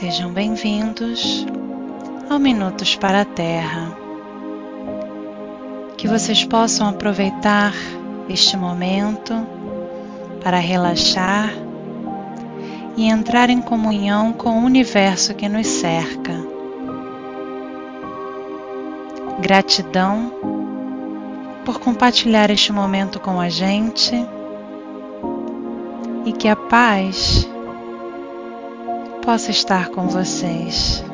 Sejam bem-vindos ao Minutos para a Terra. Que vocês possam aproveitar este momento para relaxar e entrar em comunhão com o universo que nos cerca. Gratidão por compartilhar este momento com a gente e que a paz possa estar com vocês.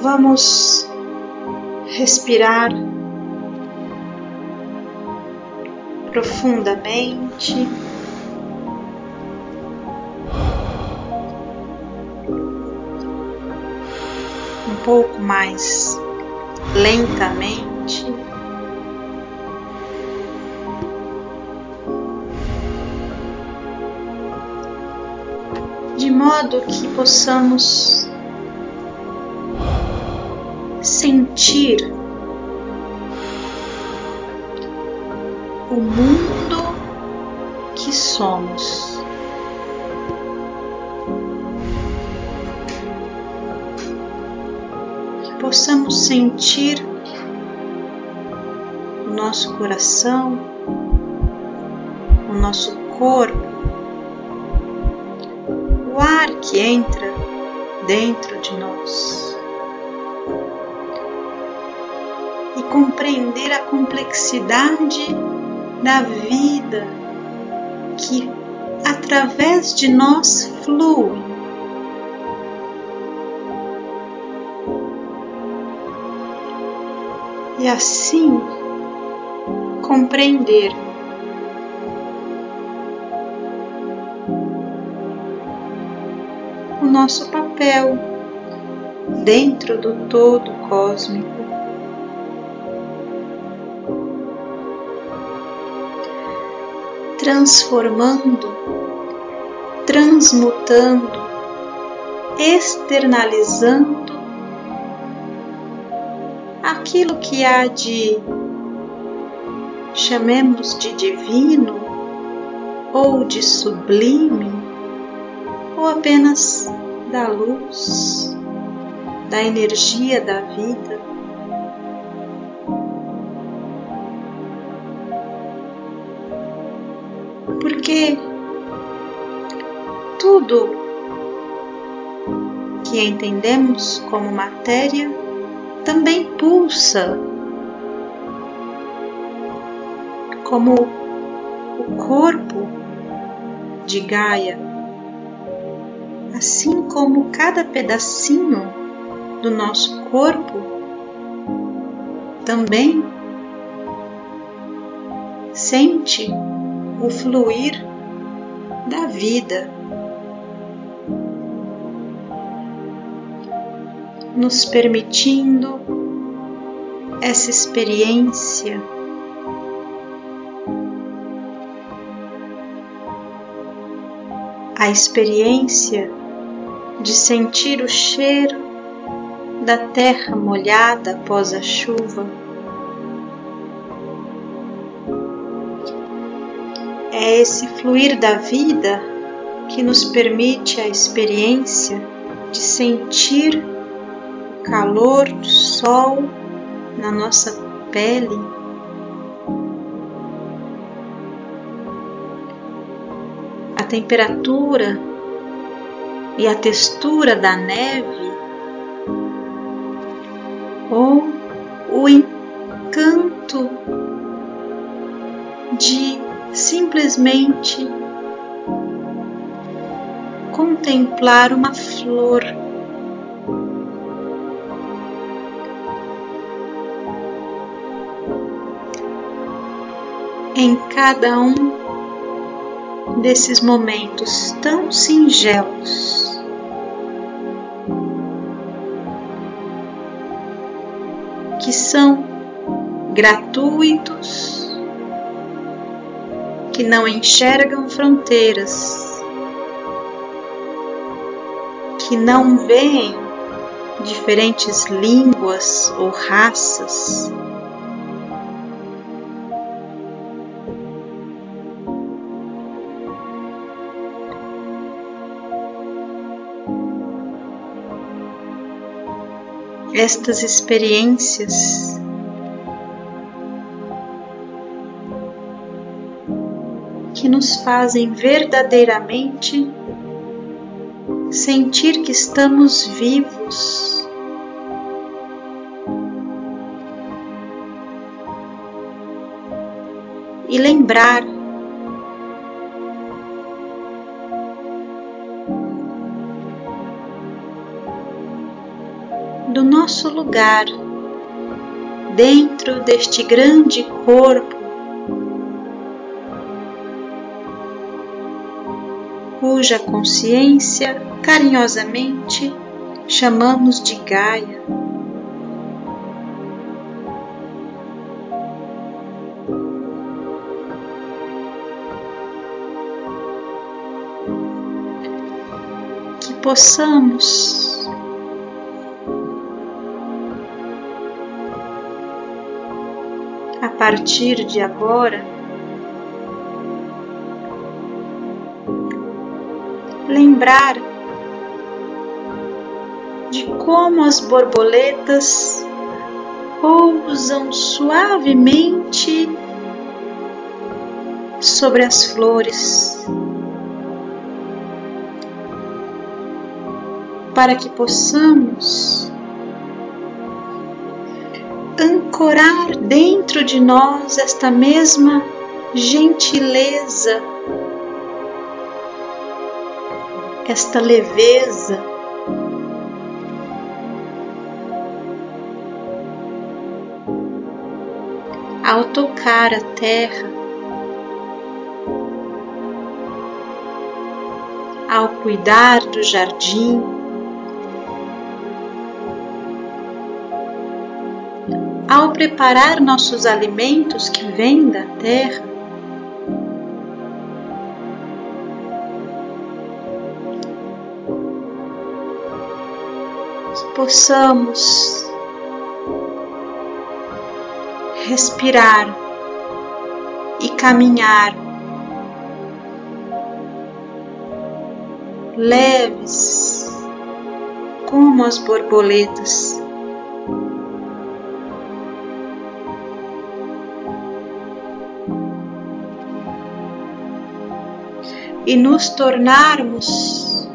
Vamos respirar profundamente. Um pouco mais lentamente. De modo que possamos sentir o mundo que somos. Possamos sentir o nosso coração, o nosso corpo, o ar que entra dentro de nós. E compreender a complexidade da vida que através de nós flui e assim compreender o nosso papel dentro do todo cósmico. Transformando, transmutando, externalizando aquilo que há de, chamemos de divino, ou de sublime, ou apenas da luz, da energia da vida. Porque tudo que entendemos como matéria também pulsa, como o corpo de Gaia, assim como cada pedacinho do nosso corpo também sente o fluir da vida. Nos permitindo essa experiência. A experiência de sentir o cheiro da terra molhada após a chuva. É esse fluir da vida que nos permite a experiência de sentir calor do sol na nossa pele. A temperatura e a textura da neve ou o encanto de simplesmente contemplar uma flor em cada um desses momentos tão singelos. Que são gratuitos, que não enxergam fronteiras, que não veem diferentes línguas ou raças estas experiências que nos fazem verdadeiramente sentir que estamos vivos. E lembrar nosso lugar dentro deste grande corpo cuja consciência carinhosamente chamamos de Gaia. Que possamos a partir de agora, lembrar de como as borboletas pousam suavemente sobre as flores, para que possamos ancorar dentro de nós esta mesma gentileza, esta leveza. Ao tocar a terra, ao cuidar do jardim, ao preparar nossos alimentos que vêm da terra, possamos respirar e caminhar leves como as borboletas. E nos tornarmos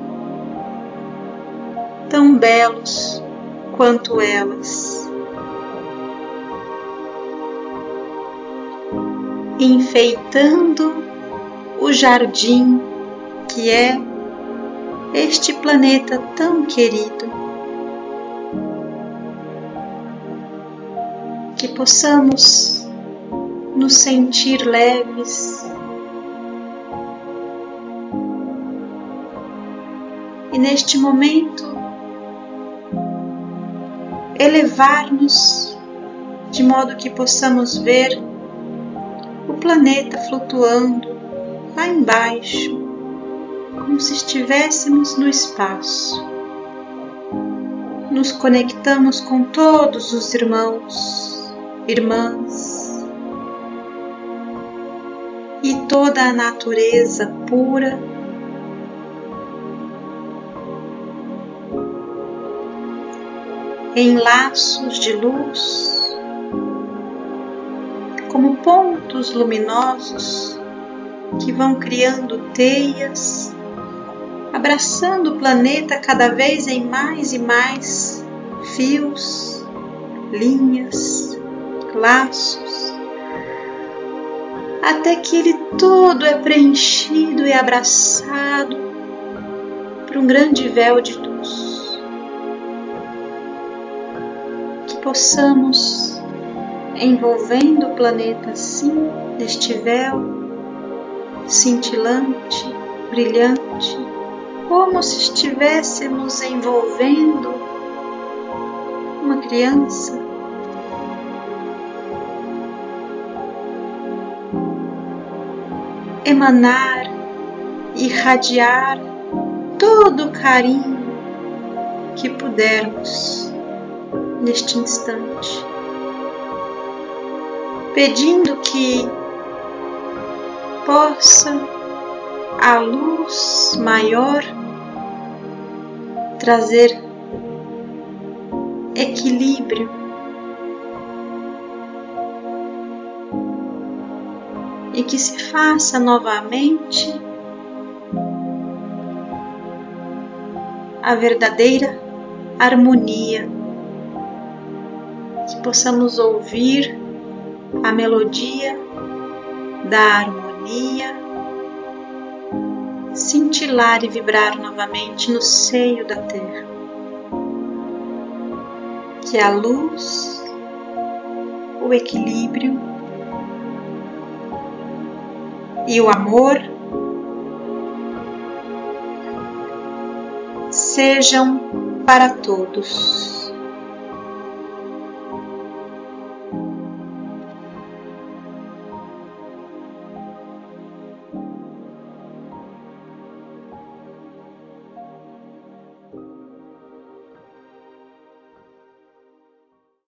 tão belos quanto elas, enfeitando o jardim que é este planeta tão querido. Que possamos nos sentir leves neste momento elevar-nos de modo que possamos ver o planeta flutuando lá embaixo, como se estivéssemos no espaço. Nos conectamos com todos os irmãos, irmãs e toda a natureza pura em laços de luz, como pontos luminosos que vão criando teias, abraçando o planeta cada vez em mais e mais fios, linhas, laços, até que ele todo é preenchido e abraçado por um grande véu de luz. Possamos, envolvendo o planeta assim, neste véu cintilante, brilhante, como se estivéssemos envolvendo uma criança. Emanar, irradiar todo o carinho que pudermos neste instante, pedindo que possa a luz maior trazer equilíbrio. E que se faça novamente a verdadeira harmonia, possamos ouvir a melodia da harmonia cintilar e vibrar novamente no seio da Terra. Que a luz, o equilíbrio e o amor sejam para todos.